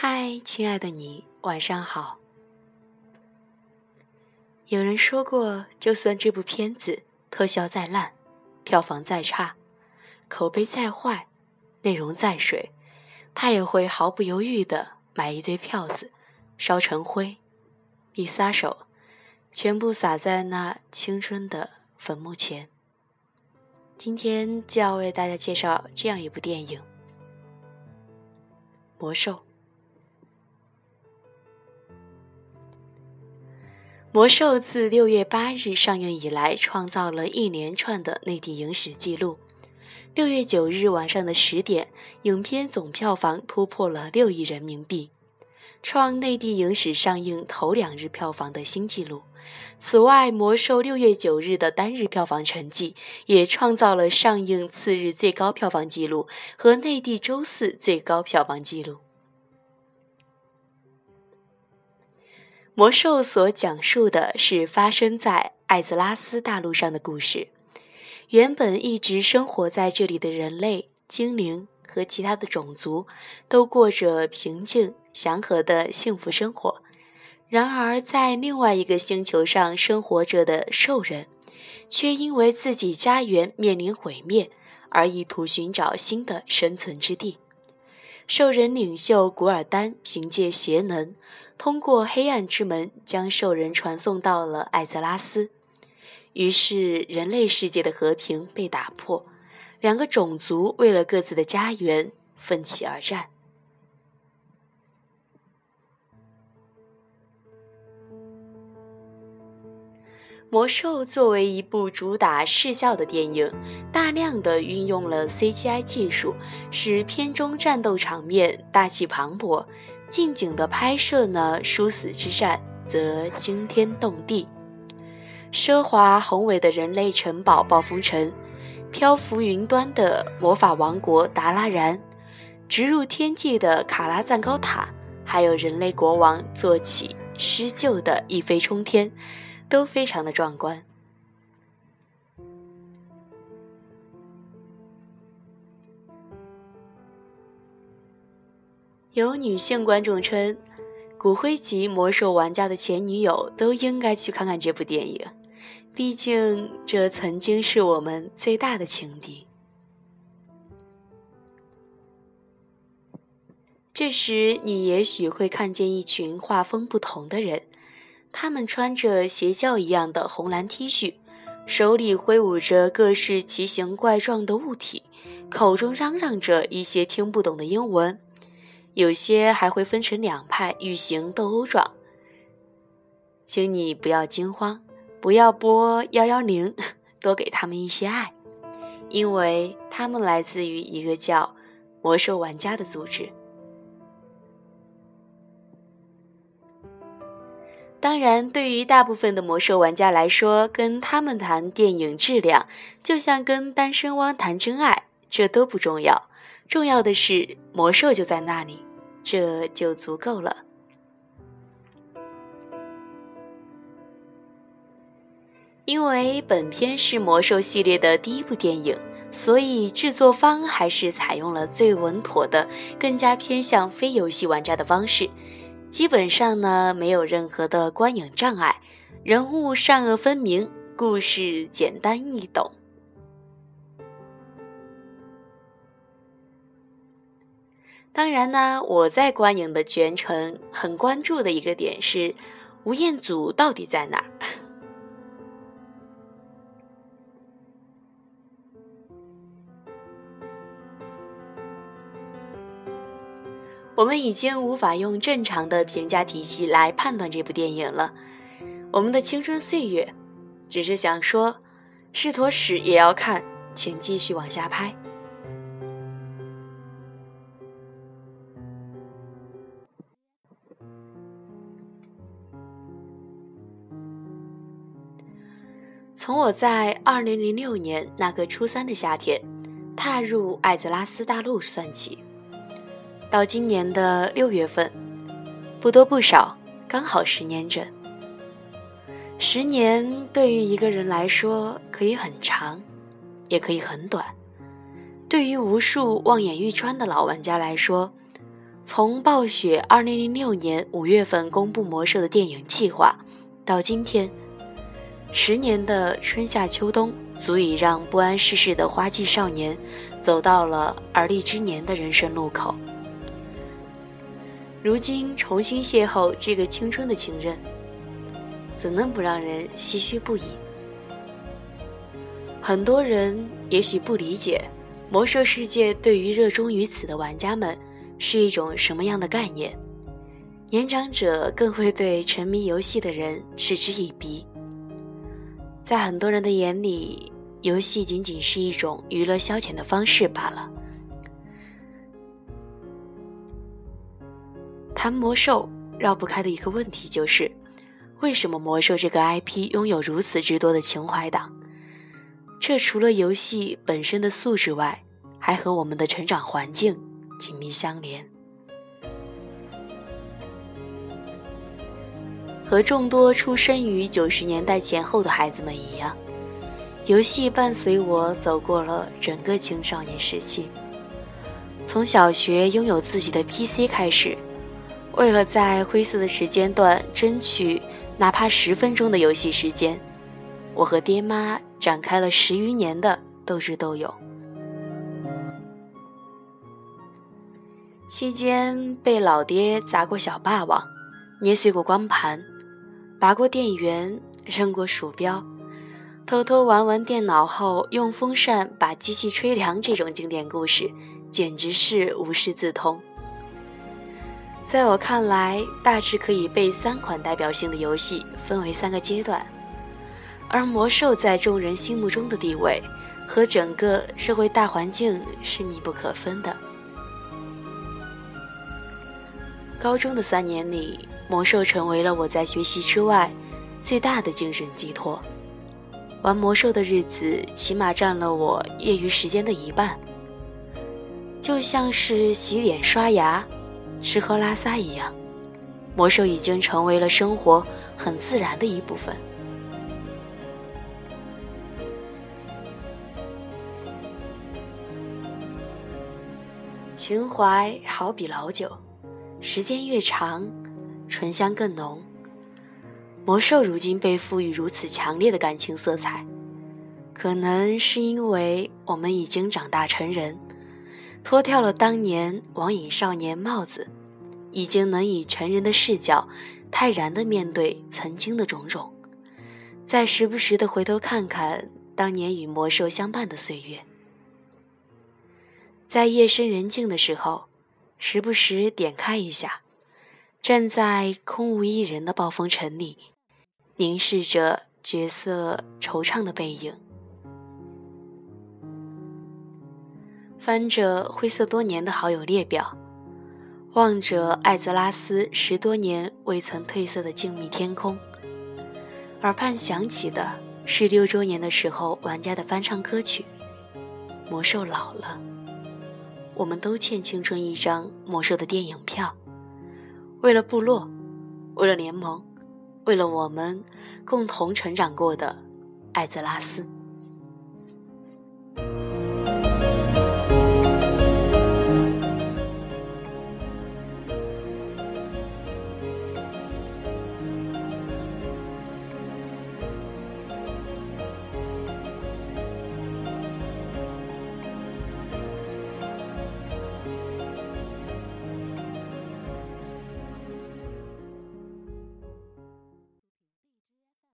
嗨，亲爱的你，晚上好。有人说过，就算这部片子特效再烂，票房再差，口碑再坏，内容再水，他也会毫不犹豫的买一堆票子，烧成灰，一撒手，全部撒在那青春的坟墓前。今天就要为大家介绍这样一部电影《魔兽》。《魔兽》自六月八日上映以来，创造了一连串的内地影史记录。六月九日晚上的十点，影片总票房突破了六亿人民币，创内地影史上映头两日票房的新纪录。此外，《魔兽》六月九日的单日票房成绩也创造了上映次日最高票房纪录和内地周四最高票房纪录。魔兽所讲述的是发生在艾泽拉斯大陆上的故事。原本一直生活在这里的人类、精灵和其他的种族，都过着平静祥和的幸福生活。然而，在另外一个星球上生活着的兽人，却因为自己家园面临毁灭，而意图寻找新的生存之地。兽人领袖古尔丹凭借邪能。通过黑暗之门将兽人传送到了艾泽拉斯，于是人类世界的和平被打破，两个种族为了各自的家园奋起而战。魔兽作为一部主打视效的电影，大量的运用了 CGI 技术，使片中战斗场面大气磅礴。近景的拍摄呢，殊死之战则惊天动地。奢华宏伟的人类城堡暴风城，漂浮云端的魔法王国达拉然，直入天际的卡拉赞高塔，还有人类国王坐起施救的一飞冲天，都非常的壮观。有女性观众称，骨灰级魔兽玩家的前女友都应该去看看这部电影，毕竟这曾经是我们最大的情敌。这时，你也许会看见一群画风不同的人，他们穿着邪教一样的红蓝 T 恤，手里挥舞着各式奇形怪状的物体，口中嚷嚷着一些听不懂的英文。有些还会分成两派，欲行斗殴状。请你不要惊慌，不要拨幺幺零，多给他们一些爱，因为他们来自于一个叫“魔兽玩家”的组织。当然，对于大部分的魔兽玩家来说，跟他们谈电影质量，就像跟单身汪谈真爱，这都不重要。重要的是，魔兽就在那里。这就足够了。因为本片是魔兽系列的第一部电影，所以制作方还是采用了最稳妥的、更加偏向非游戏玩家的方式。基本上呢，没有任何的观影障碍，人物善恶分明，故事简单易懂。当然呢，我在观影的全程很关注的一个点是，吴彦祖到底在哪儿？我们已经无法用正常的评价体系来判断这部电影了。我们的青春岁月，只是想说，是坨屎也要看，请继续往下拍。从我在二零零六年那个初三的夏天踏入艾泽拉斯大陆算起，到今年的六月份，不多不少，刚好十年整。十年对于一个人来说可以很长，也可以很短。对于无数望眼欲穿的老玩家来说，从暴雪2006年5月份公布魔兽的电影计划，到今天，十年的春夏秋冬，足以让不谙世事的花季少年走到了而立之年的人生路口。如今重新邂逅这个青春的情人，怎能不让人唏嘘不已？很多人也许不理解，魔兽世界对于热衷于此的玩家们是一种什么样的概念。年长者更会对沉迷游戏的人嗤之以鼻。在很多人的眼里，游戏仅仅是一种娱乐消遣的方式罢了。谈魔兽绕不开的一个问题就是，为什么魔兽这个 IP 拥有如此之多的情怀党？这除了游戏本身的素质外，还和我们的成长环境紧密相连。和众多出生于九十年代前后的孩子们一样，游戏伴随我走过了整个青少年时期。从小学拥有自己的 PC 开始，为了在灰色的时间段争取哪怕十分钟的游戏时间，我和爹妈展开了十余年的斗智斗勇。期间被老爹砸过小霸王，捏碎过光盘。拔过电源，扔过鼠标，偷偷玩完电脑后用风扇把机器吹凉，这种经典故事简直是无师自通。在我看来，大致可以被三款代表性的游戏分为三个阶段，而魔兽在众人心目中的地位和整个社会大环境是密不可分的。高中的三年里。魔兽成为了我在学习之外最大的精神寄托。玩魔兽的日子起码占了我业余时间的一半，就像是洗脸刷牙、吃喝拉撒一样，魔兽已经成为了生活很自然的一部分。情怀好比老酒，时间越长。醇香更浓。魔兽如今被赋予如此强烈的感情色彩，可能是因为我们已经长大成人，脱掉了当年网瘾少年帽子，已经能以成人的视角，泰然地面对曾经的种种，再时不时地回头看看当年与魔兽相伴的岁月，在夜深人静的时候，时不时点开一下。站在空无一人的暴风城里，凝视着角色惆怅的背影，翻着灰色多年的好友列表，望着艾泽拉斯十多年未曾褪色的静谧天空，耳畔响起的是六周年的时候玩家的翻唱歌曲《魔兽老了》，我们都欠青春一张魔兽的电影票。为了部落，为了联盟，为了我们共同成长过的艾泽拉斯。